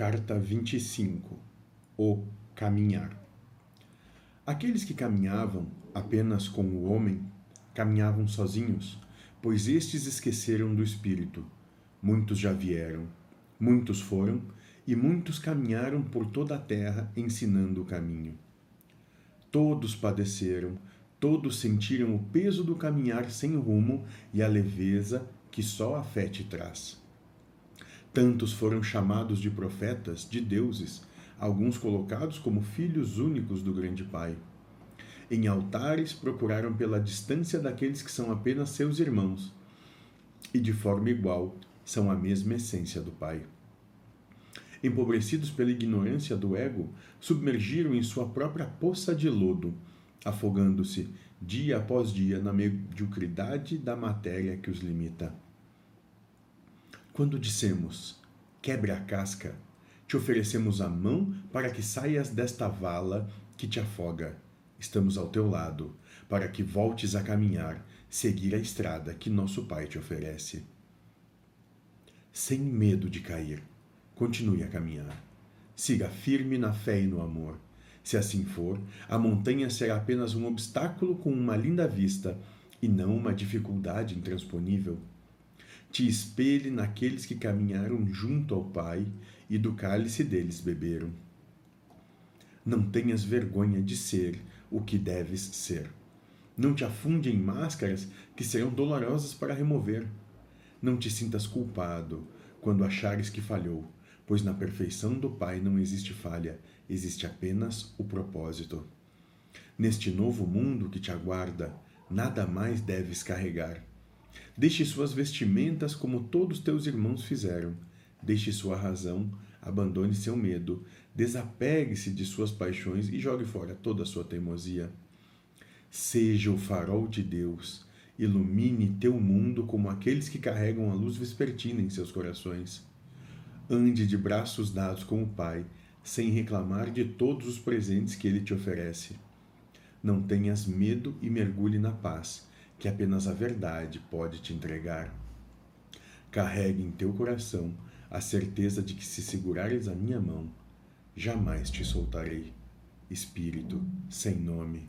Carta 25 O caminhar. Aqueles que caminhavam apenas com o homem caminhavam sozinhos, pois estes esqueceram do Espírito. Muitos já vieram, muitos foram, e muitos caminharam por toda a terra ensinando o caminho. Todos padeceram, todos sentiram o peso do caminhar sem rumo e a leveza que só a fé te traz. Tantos foram chamados de profetas, de deuses, alguns colocados como filhos únicos do grande Pai. Em altares procuraram pela distância daqueles que são apenas seus irmãos, e de forma igual são a mesma essência do Pai. Empobrecidos pela ignorância do ego, submergiram em sua própria poça de lodo, afogando-se dia após dia na mediocridade da matéria que os limita. Quando dissemos, quebre a casca, te oferecemos a mão para que saias desta vala que te afoga. Estamos ao teu lado, para que voltes a caminhar, seguir a estrada que nosso Pai te oferece. Sem medo de cair, continue a caminhar. Siga firme na fé e no amor. Se assim for, a montanha será apenas um obstáculo com uma linda vista e não uma dificuldade intransponível te espelhe naqueles que caminharam junto ao Pai e do cálice deles beberam. Não tenhas vergonha de ser o que deves ser. Não te afunde em máscaras que serão dolorosas para remover. Não te sintas culpado quando achares que falhou, pois na perfeição do Pai não existe falha, existe apenas o propósito. Neste novo mundo que te aguarda, nada mais deves carregar Deixe suas vestimentas como todos teus irmãos fizeram. Deixe sua razão, abandone seu medo, desapegue-se de suas paixões e jogue fora toda a sua teimosia. Seja o farol de Deus, ilumine teu mundo como aqueles que carregam a luz vespertina em seus corações. Ande de braços dados com o Pai, sem reclamar de todos os presentes que ele te oferece. Não tenhas medo e mergulhe na paz que apenas a verdade pode te entregar. Carregue em teu coração a certeza de que se segurares a minha mão, jamais te soltarei. Espírito sem nome.